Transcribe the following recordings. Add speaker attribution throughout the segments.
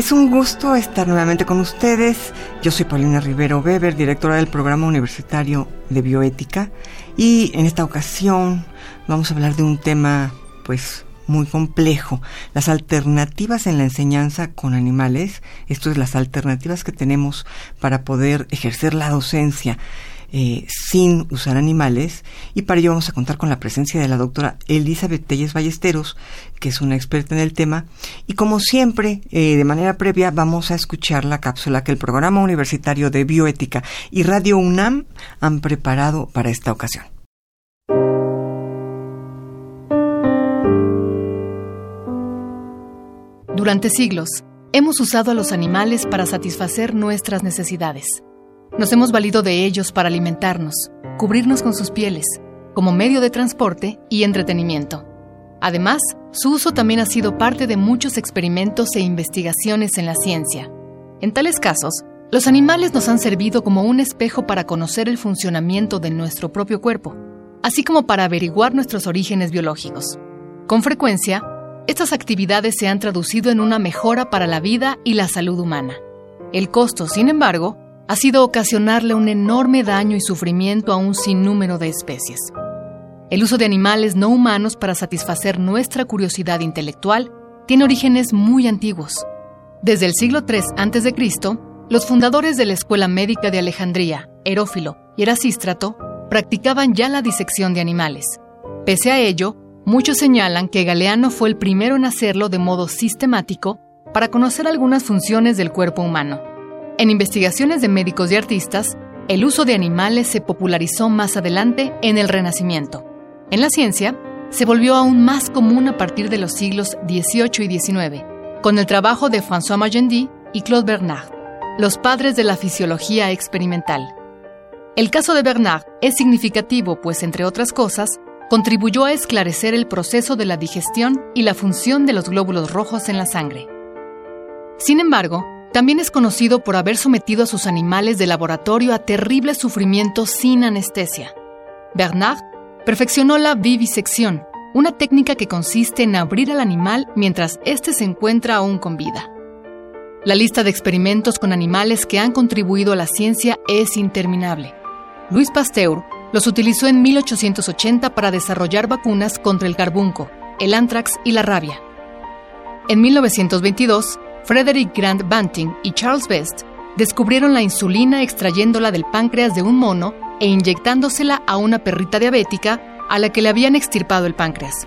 Speaker 1: Es un gusto estar nuevamente con ustedes. Yo soy Paulina Rivero Weber, directora del Programa Universitario de Bioética, y en esta ocasión vamos a hablar de un tema, pues, muy complejo, las alternativas en la enseñanza con animales, esto es las alternativas que tenemos para poder ejercer la docencia eh, sin usar animales y para ello vamos a contar con la presencia de la doctora Elizabeth Telles Ballesteros, que es una experta en el tema y como siempre, eh, de manera previa vamos a escuchar la cápsula que el Programa Universitario de Bioética y Radio UNAM han preparado para esta ocasión.
Speaker 2: Durante siglos, hemos usado a los animales para satisfacer nuestras necesidades. Nos hemos valido de ellos para alimentarnos, cubrirnos con sus pieles, como medio de transporte y entretenimiento. Además, su uso también ha sido parte de muchos experimentos e investigaciones en la ciencia. En tales casos, los animales nos han servido como un espejo para conocer el funcionamiento de nuestro propio cuerpo, así como para averiguar nuestros orígenes biológicos. Con frecuencia, estas actividades se han traducido en una mejora para la vida y la salud humana. El costo, sin embargo, ha sido ocasionarle un enorme daño y sufrimiento a un sinnúmero de especies. El uso de animales no humanos para satisfacer nuestra curiosidad intelectual tiene orígenes muy antiguos. Desde el siglo III a.C., los fundadores de la Escuela Médica de Alejandría, Herófilo y Erasístrato, practicaban ya la disección de animales. Pese a ello, muchos señalan que Galeano fue el primero en hacerlo de modo sistemático para conocer algunas funciones del cuerpo humano. En investigaciones de médicos y artistas, el uso de animales se popularizó más adelante en el Renacimiento. En la ciencia, se volvió aún más común a partir de los siglos XVIII y XIX, con el trabajo de François Magendie y Claude Bernard, los padres de la fisiología experimental. El caso de Bernard es significativo, pues, entre otras cosas, contribuyó a esclarecer el proceso de la digestión y la función de los glóbulos rojos en la sangre. Sin embargo, también es conocido por haber sometido a sus animales de laboratorio a terribles sufrimientos sin anestesia. Bernard perfeccionó la vivisección, una técnica que consiste en abrir al animal mientras éste se encuentra aún con vida. La lista de experimentos con animales que han contribuido a la ciencia es interminable. Louis Pasteur los utilizó en 1880 para desarrollar vacunas contra el carbunco, el anthrax y la rabia. En 1922, Frederick Grant Banting y Charles Best descubrieron la insulina extrayéndola del páncreas de un mono e inyectándosela a una perrita diabética a la que le habían extirpado el páncreas.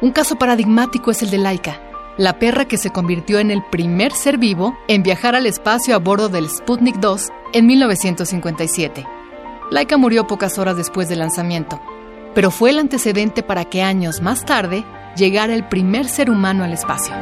Speaker 2: Un caso paradigmático es el de Laika, la perra que se convirtió en el primer ser vivo en viajar al espacio a bordo del Sputnik 2 en 1957. Laika murió pocas horas después del lanzamiento, pero fue el antecedente para que años más tarde llegara el primer ser humano al espacio.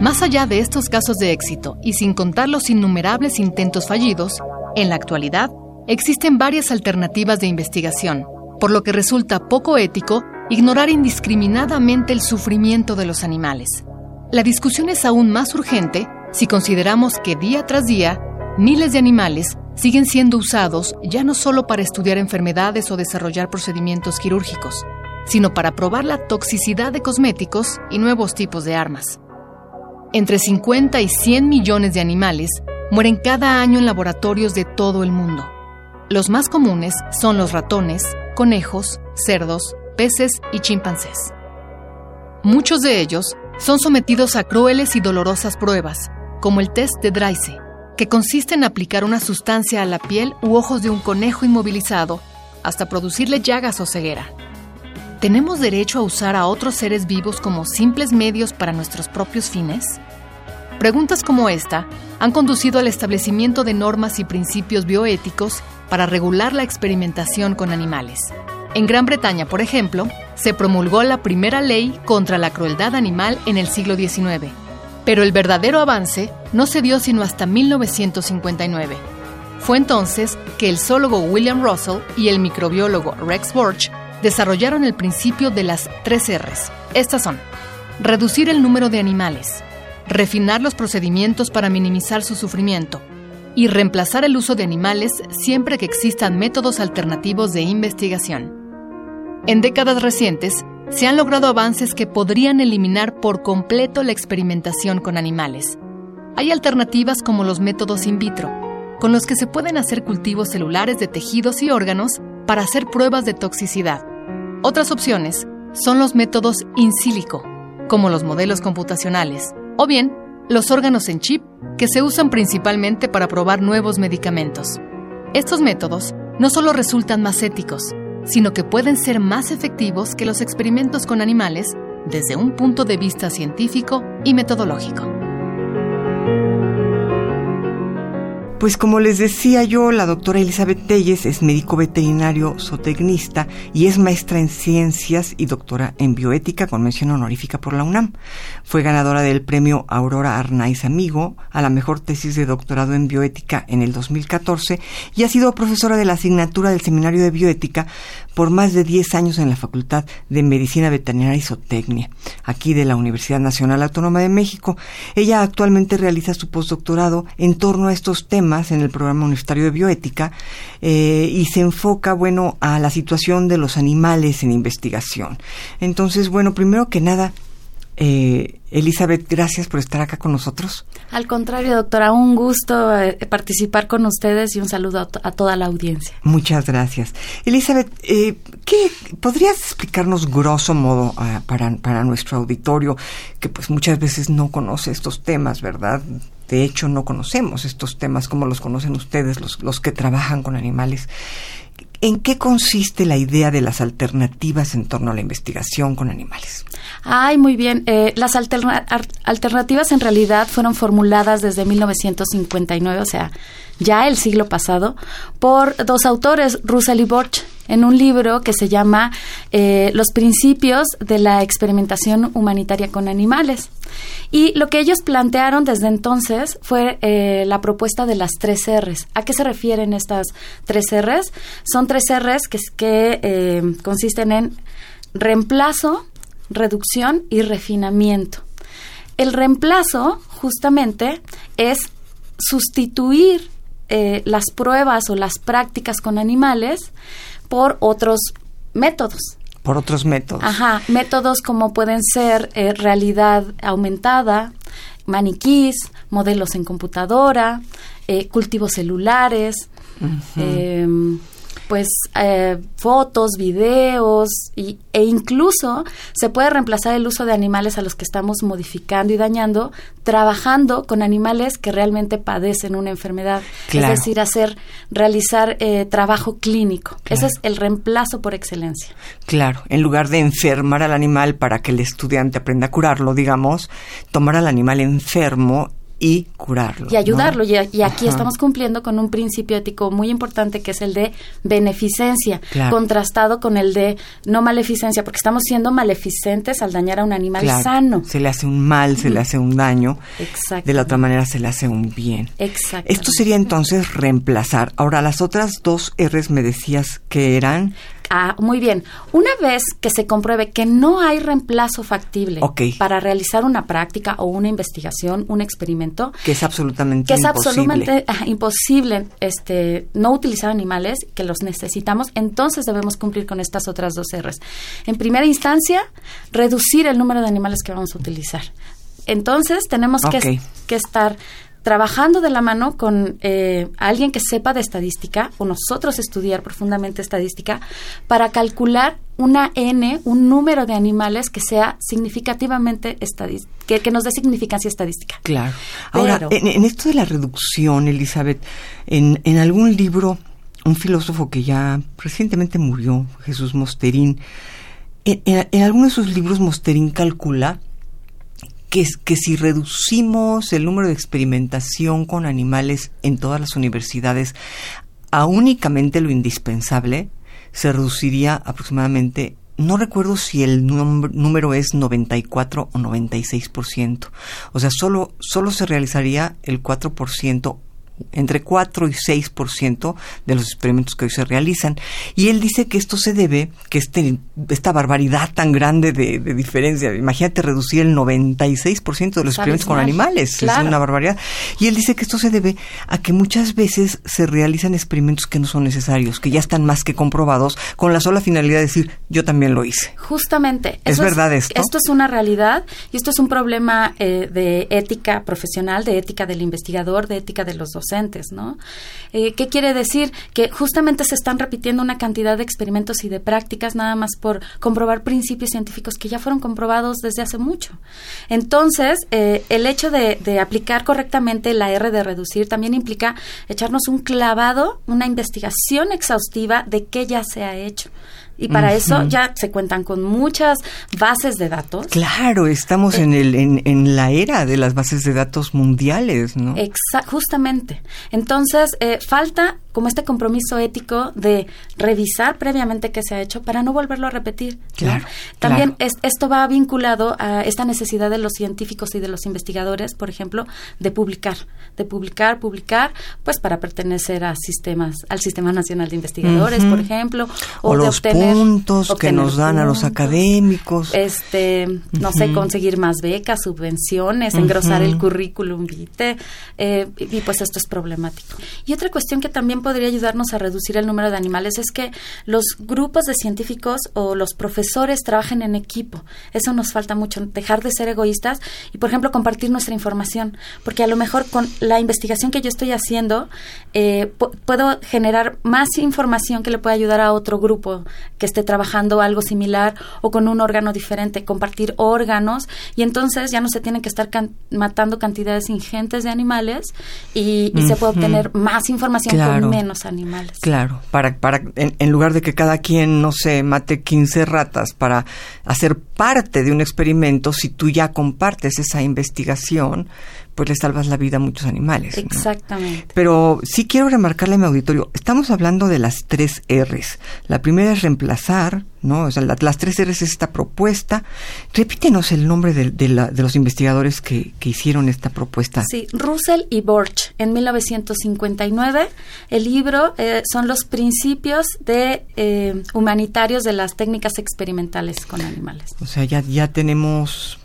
Speaker 2: Más allá de estos casos de éxito y sin contar los innumerables intentos fallidos, en la actualidad existen varias alternativas de investigación, por lo que resulta poco ético ignorar indiscriminadamente el sufrimiento de los animales. La discusión es aún más urgente si consideramos que día tras día miles de animales siguen siendo usados ya no solo para estudiar enfermedades o desarrollar procedimientos quirúrgicos, sino para probar la toxicidad de cosméticos y nuevos tipos de armas. Entre 50 y 100 millones de animales mueren cada año en laboratorios de todo el mundo. Los más comunes son los ratones, conejos, cerdos, peces y chimpancés. Muchos de ellos son sometidos a crueles y dolorosas pruebas, como el test de Dreice, que consiste en aplicar una sustancia a la piel u ojos de un conejo inmovilizado hasta producirle llagas o ceguera. ¿Tenemos derecho a usar a otros seres vivos como simples medios para nuestros propios fines? Preguntas como esta han conducido al establecimiento de normas y principios bioéticos para regular la experimentación con animales. En Gran Bretaña, por ejemplo, se promulgó la primera ley contra la crueldad animal en el siglo XIX. Pero el verdadero avance no se dio sino hasta 1959. Fue entonces que el zoólogo William Russell y el microbiólogo Rex Borch desarrollaron el principio de las tres R's. Estas son reducir el número de animales, refinar los procedimientos para minimizar su sufrimiento y reemplazar el uso de animales siempre que existan métodos alternativos de investigación. En décadas recientes, se han logrado avances que podrían eliminar por completo la experimentación con animales. Hay alternativas como los métodos in vitro, con los que se pueden hacer cultivos celulares de tejidos y órganos para hacer pruebas de toxicidad. Otras opciones son los métodos in silico, como los modelos computacionales, o bien los órganos en chip, que se usan principalmente para probar nuevos medicamentos. Estos métodos no solo resultan más éticos, sino que pueden ser más efectivos que los experimentos con animales desde un punto de vista científico y metodológico.
Speaker 1: Pues como les decía yo, la doctora Elizabeth Telles es médico veterinario zootecnista y es maestra en ciencias y doctora en bioética con mención honorífica por la UNAM. Fue ganadora del premio Aurora Arnaiz Amigo a la mejor tesis de doctorado en bioética en el 2014 y ha sido profesora de la asignatura del Seminario de Bioética por más de 10 años en la Facultad de Medicina Veterinaria y Zootecnia, aquí de la Universidad Nacional Autónoma de México. Ella actualmente realiza su postdoctorado en torno a estos temas en el programa universitario de bioética eh, y se enfoca, bueno, a la situación de los animales en investigación. Entonces, bueno, primero que nada, eh, Elizabeth, gracias por estar acá con nosotros.
Speaker 3: Al contrario, doctora, un gusto eh, participar con ustedes y un saludo a, toda la audiencia.
Speaker 1: Muchas gracias. Elizabeth, eh, ¿qué podrías explicarnos grosso modo ah, para, para nuestro auditorio que pues muchas veces no conoce estos temas, verdad? De hecho, no conocemos estos temas como los conocen ustedes, los, los que trabajan con animales. ¿En qué consiste la idea de las alternativas en torno a la investigación con animales?
Speaker 3: Ay, muy bien. Eh, las alternativas en realidad fueron formuladas desde 1959, o sea, ya el siglo pasado, por dos autores, Russell y Borch, en un libro que se llama eh, Los principios de la experimentación humanitaria con animales. Y lo que ellos plantearon desde entonces fue eh, la propuesta de las tres R's. ¿A qué se refieren estas tres R's? Son tres R's que, eh, consisten en reemplazo, reducción y refinamiento. El reemplazo, justamente, es sustituir las pruebas o las prácticas con animales por otros métodos.
Speaker 1: Por otros métodos.
Speaker 3: Ajá, métodos como pueden ser eh, realidad aumentada, maniquís, modelos en computadora, eh, cultivos celulares, pues eh, fotos, videos y, e incluso se puede reemplazar el uso de animales a los que estamos modificando y dañando, trabajando con animales que realmente padecen una enfermedad, es decir, hacer realizar eh, trabajo clínico. Ese es el reemplazo por excelencia.
Speaker 1: Claro, en lugar de enfermar al animal para que el estudiante aprenda a curarlo, digamos, tomar al animal enfermo y curarlo.
Speaker 3: Y ayudarlo. Y, aquí estamos cumpliendo con un principio ético muy importante que es el de beneficencia, contrastado con el de no maleficencia, porque estamos siendo maleficentes al dañar a un animal sano.
Speaker 1: Se le hace un mal, se le hace un daño. De la otra manera se le hace un bien.
Speaker 3: Exacto.
Speaker 1: Esto sería entonces reemplazar. Ahora, las otras dos R's me decías que eran
Speaker 3: Ah, muy bien. Una vez que se compruebe que no hay reemplazo factible para realizar una práctica o una investigación, un experimento,
Speaker 1: que es absolutamente
Speaker 3: que es absolutamente imposible este no utilizar animales que los necesitamos, entonces debemos cumplir con estas otras dos R's. En primera instancia, reducir el número de animales que vamos a utilizar. Entonces tenemos que, que estar trabajando de la mano con eh, alguien que sepa de estadística o nosotros estudiar profundamente estadística para calcular una N, un número de animales que sea significativamente que, que nos dé significancia estadística.
Speaker 1: Claro. Ahora, en, esto de la reducción, Elizabeth, en, en algún libro, un filósofo que ya recientemente murió, Jesús Mosterín, en, en alguno de sus libros Mosterín calcula que, que si reducimos el número de experimentación con animales en todas las universidades a únicamente lo indispensable, se reduciría aproximadamente no recuerdo si el número es 94 o 96%. O sea, solo, solo se realizaría el 4% entre 4 y 6% de los experimentos que hoy se realizan. Y él dice que esto se debe, que este, esta barbaridad tan grande de, diferencia, imagínate reducir el 96% de los experimentos con animales, es una barbaridad. Y él dice que esto se debe a que muchas veces se realizan experimentos que no son necesarios, que ya están más que comprobados, con la sola finalidad de decir, yo también lo hice.
Speaker 3: Justamente.
Speaker 1: ¿Es verdad esto?
Speaker 3: Esto es una realidad y esto es un problema eh, de ética profesional, de ética del investigador, de ética de los ¿no? Eh, ¿Qué quiere decir? Que justamente se están repitiendo una cantidad de experimentos y de prácticas nada más por comprobar principios científicos que ya fueron comprobados desde hace mucho. Entonces, eh, el hecho de, de aplicar correctamente la R de reducir también implica echarnos un clavado, una investigación exhaustiva de qué ya se ha hecho. Y para eso ya se cuentan con muchas bases de datos.
Speaker 1: Claro, estamos en, el, en, en, la era de las bases de datos mundiales, ¿no?
Speaker 3: justamente. Entonces, eh, falta como este compromiso ético de revisar previamente qué se ha hecho para no volverlo a repetir.
Speaker 1: Claro.
Speaker 3: También esto va vinculado a esta necesidad de los científicos y de los investigadores, por ejemplo, de publicar, de publicar, publicar, pues para pertenecer a sistemas, al Sistema Nacional de Investigadores, por ejemplo,
Speaker 1: o, de obtener puntos que nos dan a los académicos,
Speaker 3: este, no sé, conseguir más becas, subvenciones, engrosar el currículum vitae, eh, y pues esto es problemático. Y otra cuestión que también podría ayudarnos a reducir el número de animales es que los grupos de científicos o los profesores trabajen en equipo. Eso nos falta mucho, dejar de ser egoístas y, por ejemplo, compartir nuestra información. Porque a lo mejor con la investigación que yo estoy haciendo, eh, puedo generar más información que le pueda ayudar a otro grupo que esté trabajando algo similar o con un órgano diferente, compartir órganos y entonces ya no se tienen que estar matando cantidades ingentes de animales y, se puede obtener más información menos animales.
Speaker 1: Claro, para, para en, lugar de que cada quien, no sé, mate 15 ratas para hacer parte de un experimento, si tú ya compartes esa investigación, pues le salvas la vida a muchos animales.
Speaker 3: Exactamente.
Speaker 1: Pero sí quiero remarcarle a mi auditorio, estamos hablando de las tres R's. La primera es reemplazar, ¿no? O sea, las tres R's es esta propuesta. Repítenos el nombre de, de, los investigadores que, que, hicieron esta propuesta.
Speaker 3: Sí, Russell y Borch, en 1959. El libro eh, son los principios de eh, humanitarios de las técnicas experimentales con animales.
Speaker 1: O sea, ya, ya tenemos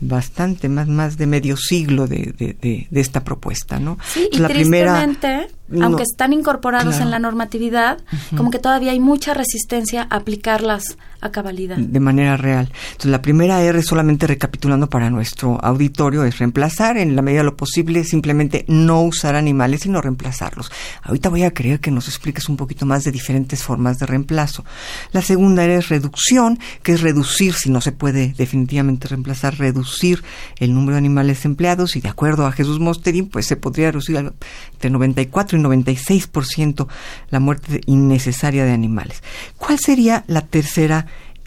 Speaker 1: bastante, más, más de medio siglo de, de, de, esta propuesta, ¿no?
Speaker 3: Sí, y la aunque están incorporados en la normatividad, como que todavía hay mucha resistencia a aplicarlas a cabalidad.
Speaker 1: De manera real. Entonces, la primera R, solamente recapitulando para nuestro auditorio, es reemplazar en la medida de lo posible, simplemente no usar animales, sino reemplazarlos. Ahorita voy a querer que nos expliques un poquito más de diferentes formas de reemplazo. La segunda R es reducción, que es reducir, si no se puede definitivamente reemplazar, reducir el número de animales empleados, y de acuerdo a Jesús Mosterin, pues se podría reducir entre 94 y 96% la muerte innecesaria de animales. ¿Cuál sería la tercera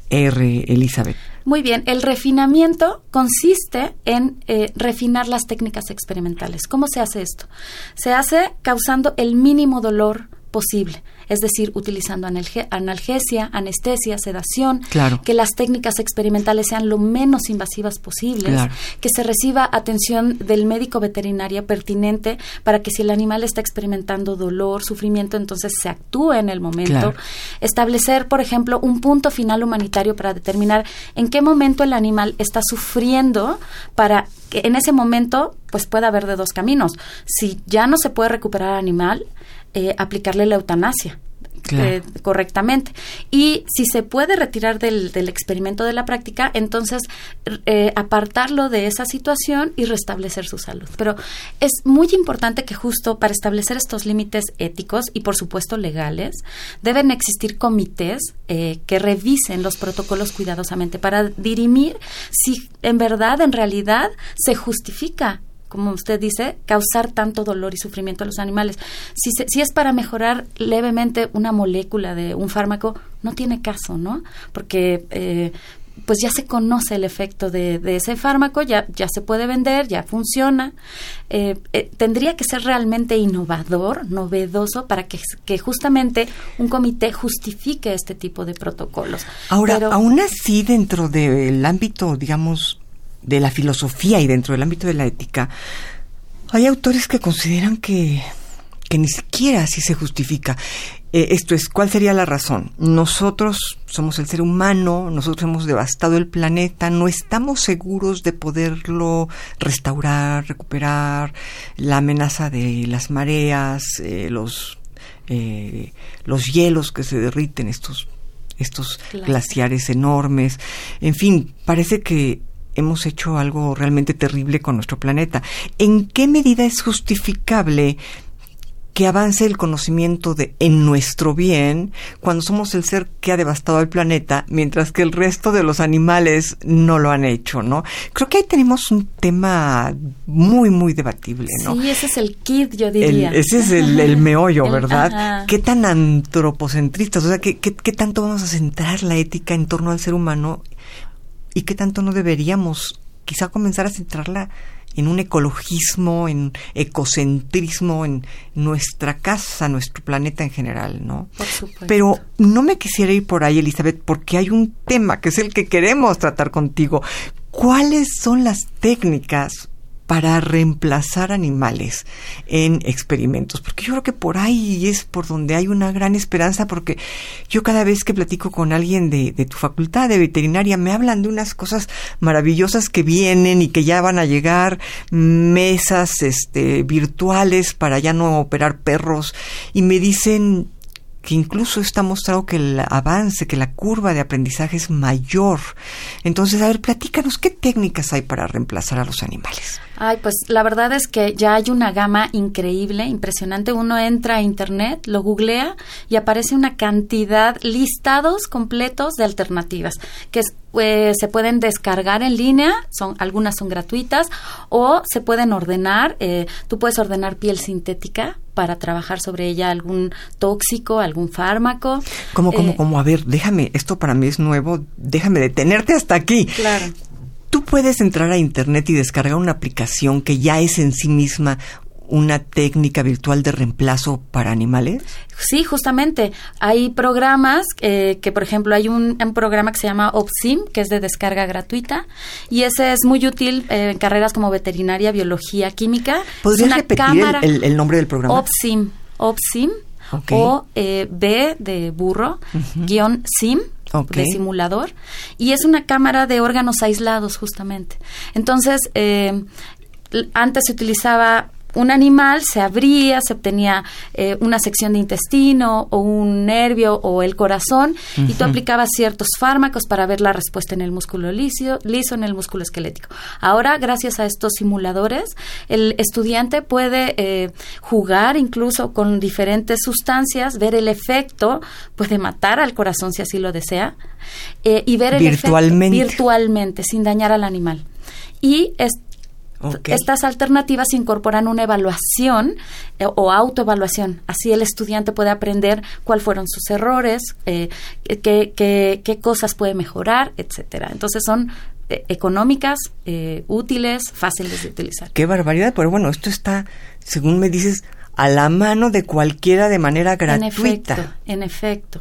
Speaker 1: R, Elizabeth?
Speaker 3: Muy bien, el refinamiento consiste en eh, refinar las técnicas experimentales. ¿Cómo se hace esto? Se hace causando el mínimo dolor posible es decir, utilizando analgesia, anestesia, sedación, que las técnicas experimentales sean lo menos invasivas posibles, que se reciba atención del médico veterinario pertinente para que si el animal está experimentando dolor, sufrimiento, entonces se actúe en el momento, establecer, por ejemplo, un punto final humanitario para determinar en qué momento el animal está sufriendo para que en ese momento pues pueda haber de dos caminos. Si ya no se puede recuperar al animal, eh, aplicarle la eutanasia. Eh, correctamente. Y si se puede retirar del, experimento de la práctica, entonces eh, apartarlo de esa situación y restablecer su salud. Pero es muy importante que justo para establecer estos límites éticos y por supuesto legales, deben existir comités que revisen los protocolos cuidadosamente para dirimir si en verdad, en realidad, se justifica como usted dice, causar tanto dolor y sufrimiento a los animales. Si, si es para mejorar levemente una molécula de un fármaco, no tiene caso, ¿no? Porque eh, pues ya se conoce el efecto de, ese fármaco, ya, ya se puede vender, ya funciona. Eh, eh, tendría que ser realmente innovador, novedoso, para que, que, justamente un comité justifique este tipo de protocolos.
Speaker 1: Ahora, aún así, dentro del ámbito, digamos, de la filosofía y dentro del ámbito de la ética, hay autores que consideran que, que ni siquiera así se justifica. Eh, esto es, ¿cuál sería la razón? Nosotros somos el ser humano, nosotros hemos devastado el planeta, no estamos seguros de poderlo restaurar, recuperar, la amenaza de las mareas, eh, los, eh, los hielos que se derriten, estos, estos glaciares enormes, en fin, parece que hemos hecho algo realmente terrible con nuestro planeta. ¿En qué medida es justificable que avance el conocimiento de en nuestro bien cuando somos el ser que ha devastado el planeta, mientras que el resto de los animales no lo han hecho, ¿no? Creo que ahí tenemos un tema muy, muy debatible, ¿no?
Speaker 3: Sí, ese es el kit, yo diría.
Speaker 1: ese es el, meollo, ¿verdad? ¿Qué tan antropocentristas? O sea, ¿qué, qué, qué tanto vamos a centrar la ética en torno al ser humano y qué tanto no deberíamos quizá comenzar a centrarla en un ecologismo, en ecocentrismo, en nuestra casa, nuestro planeta en general, ¿no?
Speaker 3: Por supuesto.
Speaker 1: Pero no me quisiera ir por ahí, Elizabeth, porque hay un tema que es el que queremos tratar contigo. ¿Cuáles son las técnicas para reemplazar animales en experimentos, porque yo creo que por ahí es por donde hay una gran esperanza, porque yo cada vez que platico con alguien de, tu facultad de veterinaria me hablan de unas cosas maravillosas que vienen y que ya van a llegar, mesas este, virtuales para ya no operar perros, y me dicen que incluso está mostrado que el avance, que la curva de aprendizaje es mayor. Entonces, a ver, platícanos, ¿qué técnicas hay para reemplazar a los animales?
Speaker 3: Ay, pues la verdad es que ya hay una gama increíble, impresionante. Uno entra a internet, lo googlea y aparece una cantidad, listados completos de alternativas que eh, se pueden descargar en línea, son algunas son gratuitas o se pueden ordenar. Eh, tú puedes ordenar piel sintética para trabajar sobre ella algún tóxico, algún fármaco.
Speaker 1: ¿Cómo, cómo, eh, cómo? A ver, déjame, esto para mí es nuevo, déjame detenerte hasta aquí.
Speaker 3: Claro.
Speaker 1: Tú puedes entrar a Internet y descargar una aplicación que ya es en sí misma una técnica virtual de reemplazo para animales?
Speaker 3: Sí, justamente. Hay programas eh, que, por ejemplo, hay un, programa que se llama OpSim, que es de descarga gratuita, y ese es muy útil eh, en carreras como veterinaria, biología, química.
Speaker 1: ¿Podrías repetir el, nombre del programa?
Speaker 3: OpSim. OpSim. O eh, B de burro, guion SIM. De simulador y es una cámara de órganos aislados justamente. Entonces, antes se utilizaba un animal se abría, se obtenía eh, una sección de intestino o un nervio o el corazón y tú aplicabas ciertos fármacos para ver la respuesta en el músculo liso, liso, en el músculo esquelético. Ahora, gracias a estos simuladores, el estudiante puede eh, jugar incluso con diferentes sustancias, ver el efecto, puede matar al corazón si así lo desea, eh, y ver el
Speaker 1: virtualmente.
Speaker 3: efecto virtualmente, sin dañar al animal. Y es, estas alternativas incorporan una evaluación eh, o autoevaluación. Así el estudiante puede aprender cuáles fueron sus errores, eh, qué, qué, cosas puede mejorar, etcétera. Entonces son eh, económicas, útiles, fáciles de utilizar.
Speaker 1: Qué barbaridad, pero bueno, esto está, según me dices, a la mano de cualquiera de manera gratuita.
Speaker 3: En efecto, en efecto.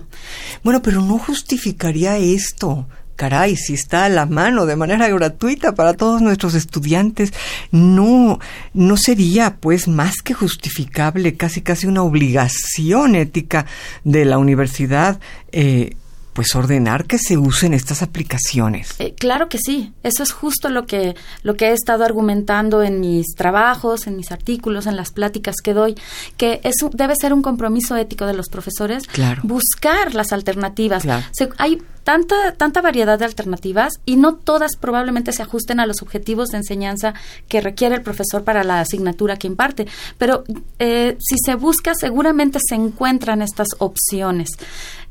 Speaker 1: Bueno, pero no justificaría esto caray, si está a la mano de manera gratuita para todos nuestros estudiantes, no, no sería pues más que justificable, casi casi una obligación ética de la universidad eh, pues ordenar que se usen estas aplicaciones.
Speaker 3: Eh, claro que sí, eso es justo lo que lo que he estado argumentando en mis trabajos, en mis artículos, en las pláticas que doy, que eso debe ser un compromiso ético de los profesores buscar las alternativas. hay tanta tanta variedad de alternativas y no todas probablemente se ajusten a los objetivos de enseñanza que requiere el profesor para la asignatura que imparte, pero eh, si se busca seguramente se encuentran estas opciones.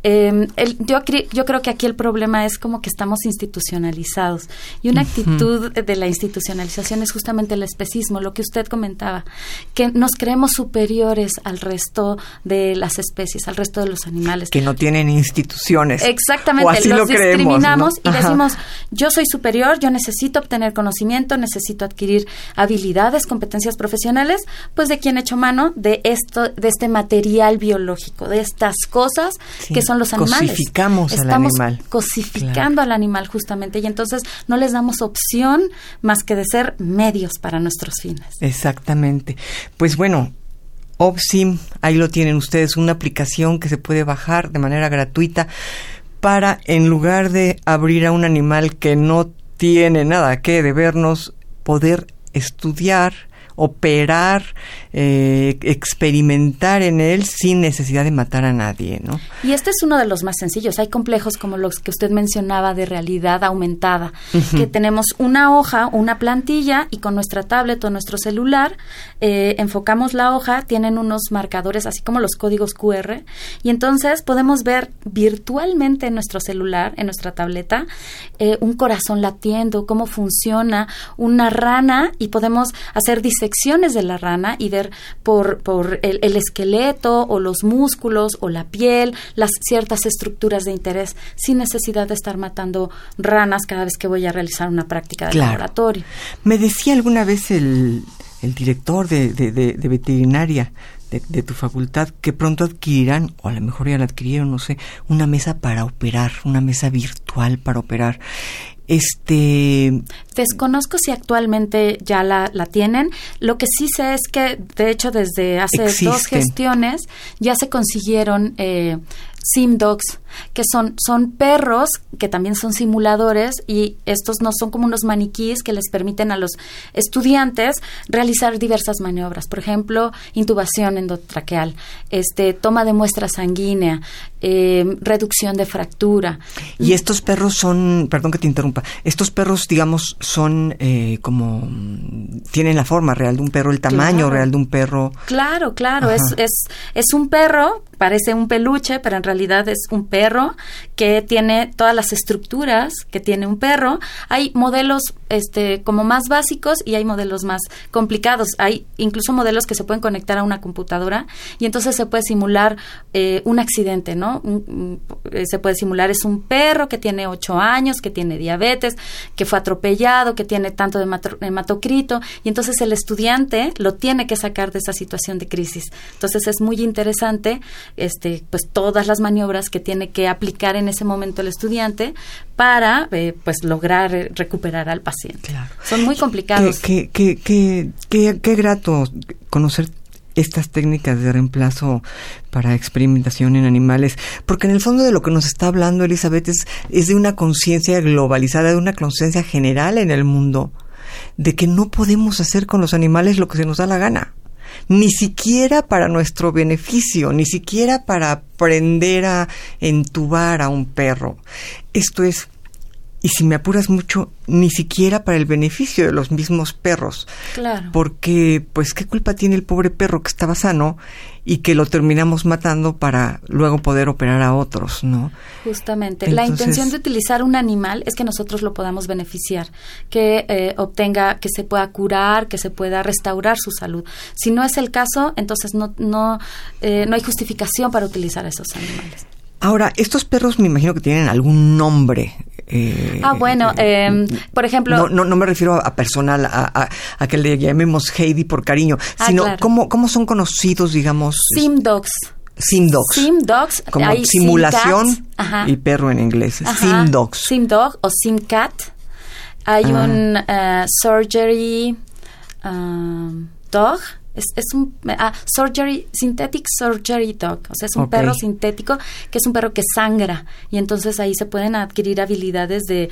Speaker 3: Eh, el, yo, yo creo que aquí el problema es como que estamos institucionalizados y una actitud de la institucionalización es justamente el especismo, lo que usted comentaba, que nos creemos superiores al resto de las especies, al resto de los animales.
Speaker 1: Que no tienen instituciones.
Speaker 3: Exactamente.
Speaker 1: así
Speaker 3: los
Speaker 1: lo creemos,
Speaker 3: discriminamos
Speaker 1: ¿no?
Speaker 3: y decimos, yo soy superior, yo necesito obtener conocimiento, necesito adquirir habilidades, competencias profesionales, pues de quién hecho mano de esto, de este material biológico, de estas cosas
Speaker 1: Sí,
Speaker 3: que son los animales.
Speaker 1: cosificamos al animal.
Speaker 3: cosificando al animal justamente y entonces no les damos opción más que de ser medios para nuestros fines.
Speaker 1: Exactamente. Pues bueno, Opsim, ahí lo tienen ustedes, una aplicación que se puede bajar de manera gratuita para, en lugar de abrir a un animal que no tiene nada que debernos, poder estudiar, operar, eh, experimentar en él sin necesidad de matar a nadie, ¿no?
Speaker 3: Y este es uno de los más sencillos. Hay complejos como los que usted mencionaba de realidad aumentada, que tenemos una hoja, una plantilla y con nuestra tablet o nuestro celular eh, enfocamos la hoja, tienen unos marcadores así como los códigos QR y entonces podemos ver virtualmente en nuestro celular, en nuestra tableta, eh, un corazón latiendo, cómo funciona una rana y podemos hacer disecciones de la rana y ver por, por el, el esqueleto o los músculos o la piel, las ciertas estructuras de interés, sin necesidad de estar matando ranas cada vez que voy a realizar una práctica de
Speaker 1: Claro.
Speaker 3: laboratorio.
Speaker 1: Me decía alguna vez el, el director de, de- de- de veterinaria de, de tu facultad que pronto adquirirán, o a lo mejor ya la adquirieron, no sé, una mesa para operar, una mesa virtual para operar. Este,
Speaker 3: Desconozco si actualmente ya la, la tienen. Lo que sí sé es que, de hecho, desde hace dos gestiones ya se consiguieron eh, sim dogs, que son, son perros que también son simuladores y estos no son como unos maniquíes que les permiten a los estudiantes realizar diversas maniobras. Por ejemplo, intubación endotraqueal, este, toma de muestra sanguínea, eh, reducción de fractura.
Speaker 1: y estos perros son, perdón que te interrumpa, estos perros, digamos, son eh, como, tienen la forma real de un perro, el tamaño
Speaker 3: Claro.
Speaker 1: real de un perro.
Speaker 3: Claro, claro, es, es, es un perro, parece un peluche, pero en realidad es un perro que tiene todas las estructuras que tiene un perro. Hay modelos este, como más básicos y hay modelos más complicados. Hay incluso modelos que se pueden conectar a una computadora y entonces se puede simular eh, un accidente, ¿no? Un- un- eh, se puede simular, es un perro que tiene ocho años, que tiene diabetes, que fue atropellado, que tiene tanto de hemato- hematocrito y entonces el estudiante lo tiene que sacar de esa situación de crisis. Entonces es muy interesante este pues todas las maniobras que tiene que aplicar en ese momento el estudiante para eh, pues lograr eh, recuperar al paciente.
Speaker 1: Claro.
Speaker 3: Son muy complicados.
Speaker 1: Qué, qué, qué, qué, qué grato conocer estas técnicas de reemplazo para experimentación en animales, porque en el fondo de lo que nos está hablando Elizabeth es, es de una conciencia globalizada, de una conciencia general en el mundo, de que no podemos hacer con los animales lo que se nos da la gana, ni siquiera para nuestro beneficio, ni siquiera para aprender a entubar a un perro. Esto es y si me apuras mucho, ni siquiera para el beneficio de los mismos perros.
Speaker 3: Claro.
Speaker 1: Porque, pues, ¿qué culpa tiene el pobre perro que estaba sano y que lo terminamos matando para luego poder operar a otros, ¿no?
Speaker 3: Justamente. la intención de utilizar un animal es que nosotros lo podamos beneficiar, que eh, obtenga, que se pueda curar, que se pueda restaurar su salud. Si no es el caso, entonces no, no, eh, no hay justificación para utilizar esos animales.
Speaker 1: Ahora, estos perros me imagino que tienen algún nombre. Eh,
Speaker 3: Ah, bueno, eh, por ejemplo-
Speaker 1: No, no, no me refiero a, personal, a, a- a que le llamemos Heidi por cariño,
Speaker 3: Ah,
Speaker 1: sino
Speaker 3: claro.
Speaker 1: ¿cómo, cómo son conocidos, digamos,
Speaker 3: Sim dogs.
Speaker 1: sim dogs.
Speaker 3: Sim dogs.
Speaker 1: como
Speaker 3: hay sim
Speaker 1: simulación y perro en inglés.
Speaker 3: Ajá.
Speaker 1: Sim dogs.
Speaker 3: Sim dog o sim cat. Hay
Speaker 1: Ah.
Speaker 3: un eh, surgery um, dog. Es, es un ah, surgery synthetic surgery dog, o sea, es un perro sintético que es un perro que sangra y entonces ahí se pueden adquirir habilidades de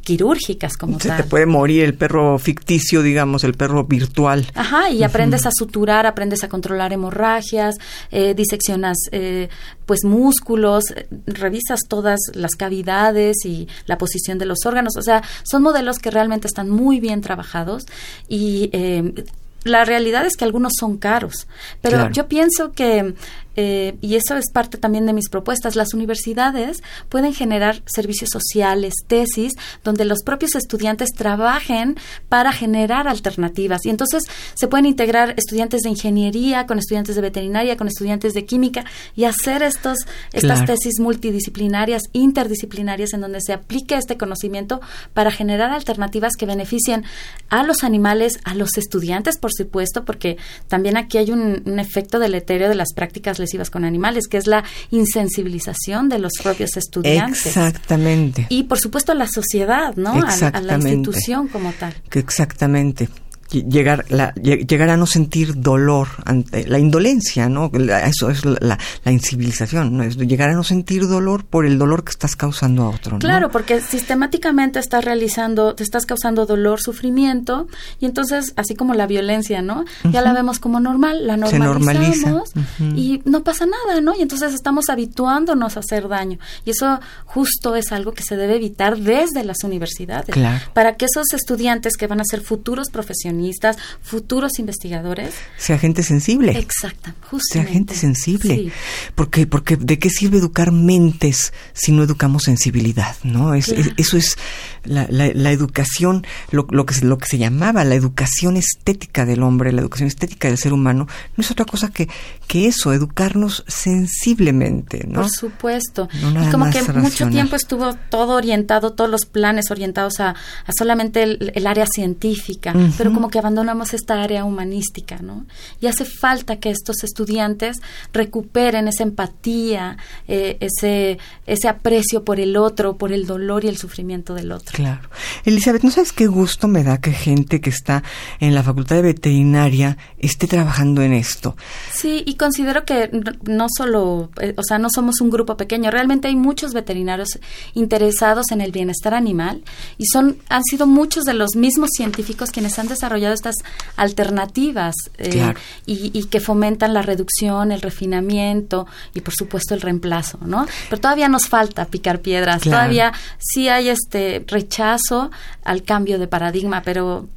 Speaker 3: quirúrgicas como
Speaker 1: Se
Speaker 3: tal.
Speaker 1: te puede morir el perro ficticio, digamos, el perro virtual.
Speaker 3: Ajá, y aprendes a suturar, aprendes a controlar hemorragias, eh, diseccionas eh, pues músculos, eh, revisas todas las cavidades y la posición de los órganos. O sea, son modelos que realmente están muy bien trabajados y eh, la realidad es que algunos son caros, pero
Speaker 1: Claro.
Speaker 3: yo pienso que eh, y eso es parte también de mis propuestas, las universidades pueden generar servicios sociales, tesis, donde los propios estudiantes trabajen para generar alternativas. Y entonces se pueden integrar estudiantes de ingeniería con estudiantes de veterinaria, con estudiantes de química y hacer estos, estas tesis multidisciplinarias, interdisciplinarias, en donde se aplique este conocimiento para generar alternativas que beneficien a los animales, a los estudiantes, por supuesto, porque también aquí hay un, un efecto deleterio de las prácticas lesivas con animales, que es la insensibilización de los propios estudiantes.
Speaker 1: Exactamente.
Speaker 3: Y por supuesto la sociedad, ¿no? A, a, la institución como tal.
Speaker 1: Exactamente llegar, la, llegar a no sentir dolor ante la indolencia, ¿no? Eso es la, la incivilización, ¿no? Es llegar a no sentir dolor por el dolor que estás causando a otro, ¿no?
Speaker 3: Claro, porque sistemáticamente estás realizando, te estás causando dolor, sufrimiento, y entonces, así como la violencia, ¿no? Ya la vemos como normal, la normalizamos y no pasa nada, ¿no? Y entonces estamos habituándonos a hacer daño. Y eso justo es algo que se debe evitar desde las universidades.
Speaker 1: Claro.
Speaker 3: Para que esos estudiantes que van a ser futuros futuros investigadores.
Speaker 1: Sea gente sensible.
Speaker 3: Exacto, justamente.
Speaker 1: Sea gente sensible. Sí. Porque, porque ¿de qué sirve educar mentes si no educamos sensibilidad? ¿no? Es, claro. es, eso es la, la, la educación, lo, lo, que, lo que se llamaba la educación estética del hombre, la educación estética del ser humano, no es otra cosa que, que eso, educarnos sensiblemente. ¿no?
Speaker 3: Por supuesto.
Speaker 1: No
Speaker 3: y como que racional. mucho tiempo estuvo todo orientado, todos los planes orientados a, a solamente el, el, área científica, uh -huh. pero como que abandonamos esta área humanística, ¿no? Y hace falta que estos estudiantes recuperen esa empatía, eh, ese, ese aprecio por el otro, por el dolor y el sufrimiento del otro.
Speaker 1: Claro. Elizabeth, ¿no sabes qué gusto me da que gente que está en la Facultad de Veterinaria esté trabajando en esto?
Speaker 3: Sí, y considero que no solo, eh, o sea, no somos un grupo pequeño, realmente hay muchos veterinarios interesados en el bienestar animal y son, han sido muchos de los mismos científicos quienes han desarrollado estas alternativas eh,
Speaker 1: claro.
Speaker 3: y, y, que fomentan la reducción, el refinamiento y por supuesto el reemplazo, ¿no? Pero todavía nos falta picar piedras,
Speaker 1: Claro.
Speaker 3: todavía sí hay este rechazo al cambio de paradigma, pero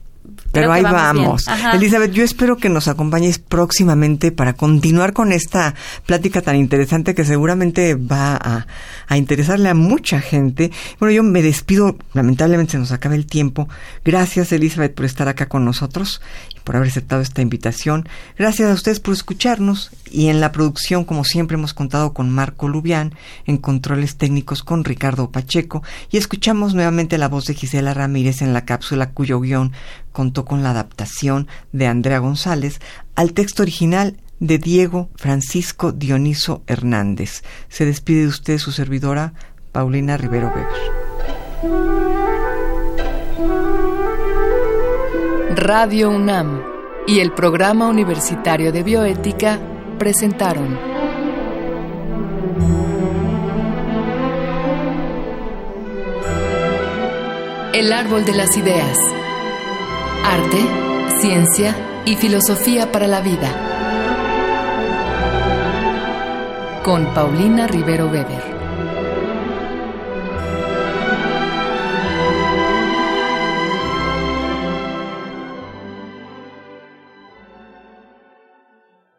Speaker 1: pero ahí vamos. Elizabeth, yo espero que nos acompañes próximamente para continuar con esta plática tan interesante que seguramente va a, a, interesarle a mucha gente. Bueno, yo me despido, lamentablemente se nos acaba el tiempo. Gracias, Elizabeth, por estar acá con nosotros y por haber aceptado esta invitación. Gracias a ustedes por escucharnos y en la producción, como siempre, hemos contado con Marco Lubián, en controles técnicos con Ricardo Pacheco y escuchamos nuevamente la voz de Gisela Ramírez en la cápsula cuyo guion contó con la adaptación de Andrea González al texto original de Diego Francisco Dioniso Hernández. Se despide de usted su servidora, Paulina Rivero Weber.
Speaker 4: Radio UNAM y el Programa Universitario de Bioética presentaron El Árbol de las Ideas. Arte, ciencia y filosofía para la vida. Con Paulina Rivero Weber.